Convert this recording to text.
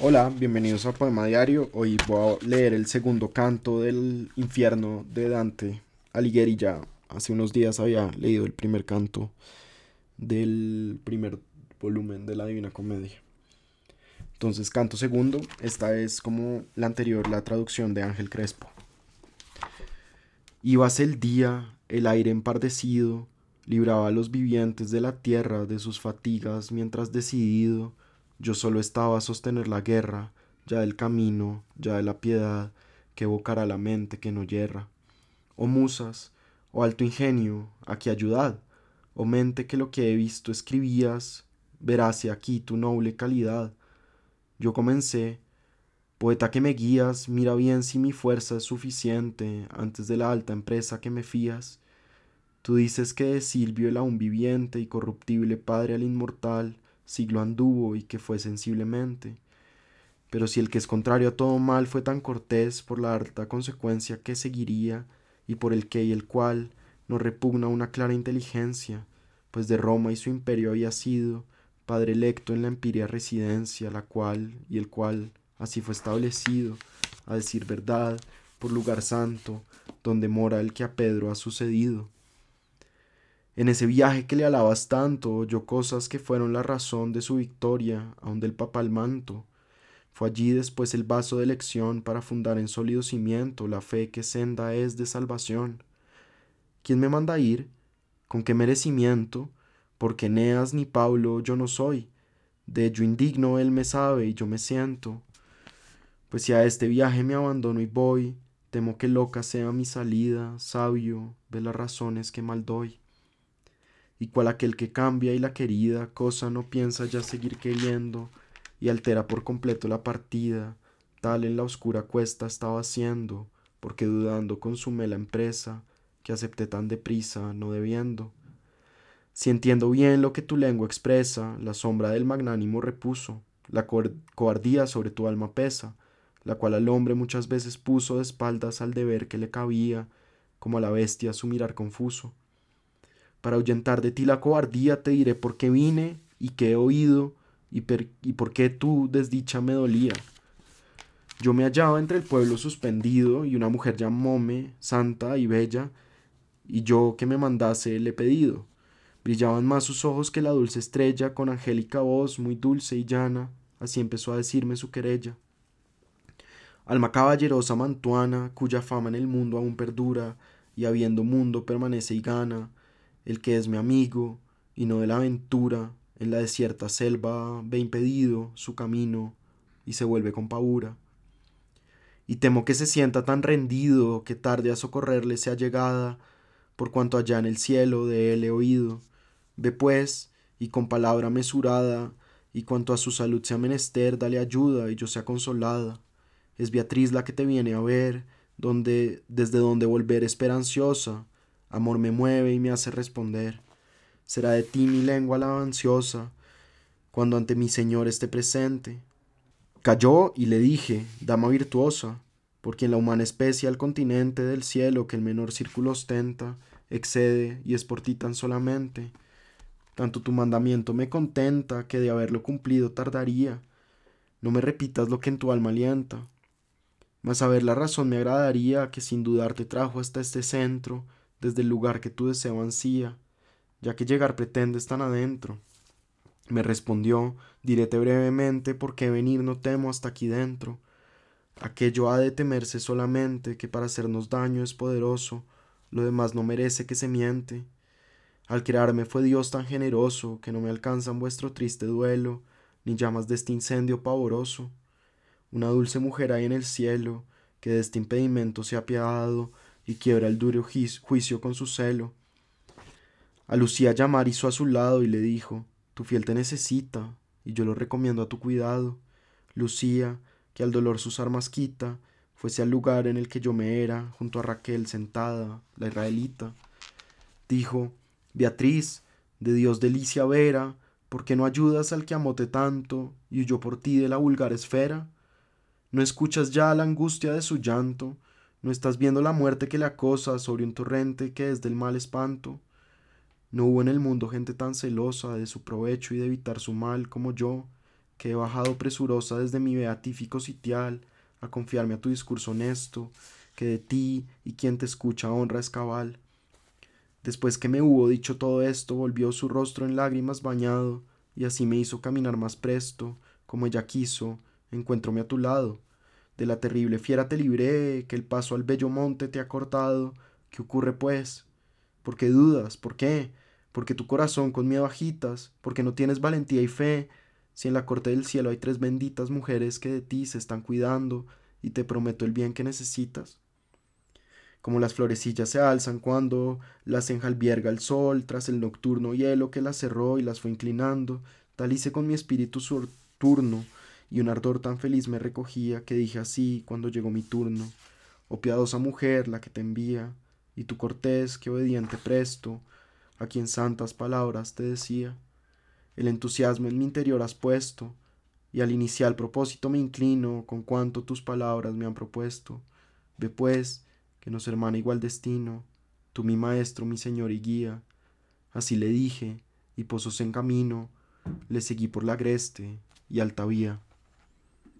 Hola, bienvenidos a Poema Diario. Hoy voy a leer el segundo canto del infierno de Dante Alighieri. Ya hace unos días había leído el primer canto del primer volumen de la Divina Comedia. Entonces, canto segundo. Esta es como la anterior, la traducción de Ángel Crespo. Ibas el día, el aire empardecido, libraba a los vivientes de la tierra de sus fatigas mientras decidido yo solo estaba a sostener la guerra, ya del camino, ya de la piedad, que evocará la mente que no yerra. Oh musas, oh alto ingenio, aquí ayudad, oh mente que lo que he visto escribías, verás aquí tu noble calidad. Yo comencé, poeta que me guías, mira bien si mi fuerza es suficiente antes de la alta empresa que me fías. Tú dices que de Silvio el aún viviente y corruptible padre al inmortal, siglo anduvo y que fue sensiblemente. Pero si el que es contrario a todo mal fue tan cortés por la alta consecuencia que seguiría, y por el que y el cual no repugna una clara inteligencia, pues de Roma y su imperio había sido padre electo en la empiria residencia, la cual y el cual así fue establecido, a decir verdad, por lugar santo, donde mora el que a Pedro ha sucedido. En ese viaje que le alabas tanto, oyó cosas que fueron la razón de su victoria, aun del papal manto. Fue allí después el vaso de elección para fundar en sólido cimiento la fe que senda es de salvación. ¿Quién me manda ir? ¿Con qué merecimiento? Porque Eneas ni Pablo yo no soy. De ello indigno él me sabe y yo me siento. Pues si a este viaje me abandono y voy, temo que loca sea mi salida, sabio, ve las razones que mal doy y cual aquel que cambia y la querida cosa no piensa ya seguir queriendo y altera por completo la partida, tal en la oscura cuesta estaba haciendo, porque dudando consumé la empresa que acepté tan deprisa, no debiendo. Si entiendo bien lo que tu lengua expresa, la sombra del magnánimo repuso, la cobardía sobre tu alma pesa, la cual al hombre muchas veces puso de espaldas al deber que le cabía, como a la bestia su mirar confuso. Para ahuyentar de ti la cobardía te diré por qué vine y qué he oído y, por qué tu desdicha me dolía. Yo me hallaba entre el pueblo suspendido y una mujer llamóme, santa y bella, y yo que me mandase le he pedido. Brillaban más sus ojos que la dulce estrella, con angélica voz muy dulce y llana, así empezó a decirme su querella. Alma caballerosa mantuana, cuya fama en el mundo aún perdura, y habiendo mundo permanece y gana, el que es mi amigo, y no de la aventura, en la desierta selva ve impedido su camino y se vuelve con paura. Y temo que se sienta tan rendido que tarde a socorrerle sea llegada, por cuanto allá en el cielo de él he oído. Ve pues, y con palabra mesurada, y cuanto a su salud sea menester, dale ayuda y yo sea consolada. Es Beatriz la que te viene a ver, donde, desde donde volver esperanciosa, Amor me mueve y me hace responder. Será de ti mi lengua la ansiosa, cuando ante mi Señor esté presente. Cayó y le dije, dama virtuosa, por quien la humana especie al continente del cielo que el menor círculo ostenta, excede y es por ti tan solamente. Tanto tu mandamiento me contenta que de haberlo cumplido tardaría. No me repitas lo que en tu alma alienta. Mas saber la razón me agradaría que sin dudar te trajo hasta este centro, desde el lugar que tu deseo ansía, ya que llegar pretendes tan adentro. Me respondió, diréte brevemente por qué venir no temo hasta aquí dentro. Aquello ha de temerse solamente que para hacernos daño es poderoso, lo demás no merece que se miente. Al crearme fue Dios tan generoso que no me alcanzan vuestro triste duelo, ni llamas de este incendio pavoroso. Una dulce mujer hay en el cielo, que de este impedimento se ha apiadado y quiebra el duro juicio con su celo. A Lucía llamar hizo a su lado y le dijo, Tu fiel te necesita, y yo lo recomiendo a tu cuidado. Lucía, que al dolor sus armas quita, fuese al lugar en el que yo me era, junto a Raquel sentada, la israelita. Dijo, Beatriz, de Dios delicia vera, ¿por qué no ayudas al que amote tanto y huyó por ti de la vulgar esfera? ¿No escuchas ya la angustia de su llanto, ¿No estás viendo la muerte que le acosa sobre un torrente que es del mal espanto? ¿No hubo en el mundo gente tan celosa de su provecho y de evitar su mal como yo, que he bajado presurosa desde mi beatífico sitial a confiarme a tu discurso honesto, que de ti y quien te escucha honra es cabal. Después que me hubo dicho todo esto, volvió su rostro en lágrimas bañado, y así me hizo caminar más presto, como ella quiso, encuentróme a tu lado. De la terrible fiera te libré, que el paso al bello monte te ha cortado. ¿Qué ocurre, pues? ¿Por qué dudas? ¿Por qué? Porque tu corazón con miedo agitas, porque no tienes valentía y fe, si en la corte del cielo hay tres benditas mujeres que de ti se están cuidando y te prometo el bien que necesitas. Como las florecillas se alzan cuando las enjalbierga el sol tras el nocturno hielo que las cerró y las fue inclinando, tal hice con mi espíritu su turno, y un ardor tan feliz me recogía que dije así cuando llegó mi turno. Oh piadosa mujer, la que te envía, y tu cortés que obediente presto, a quien santas palabras te decía el entusiasmo en mi interior has puesto, y al inicial propósito me inclino con cuanto tus palabras me han propuesto. Ve pues, que nos hermana igual destino, tú mi maestro, mi señor y guía. Así le dije, y pozos en camino, le seguí por la agreste y alta vía.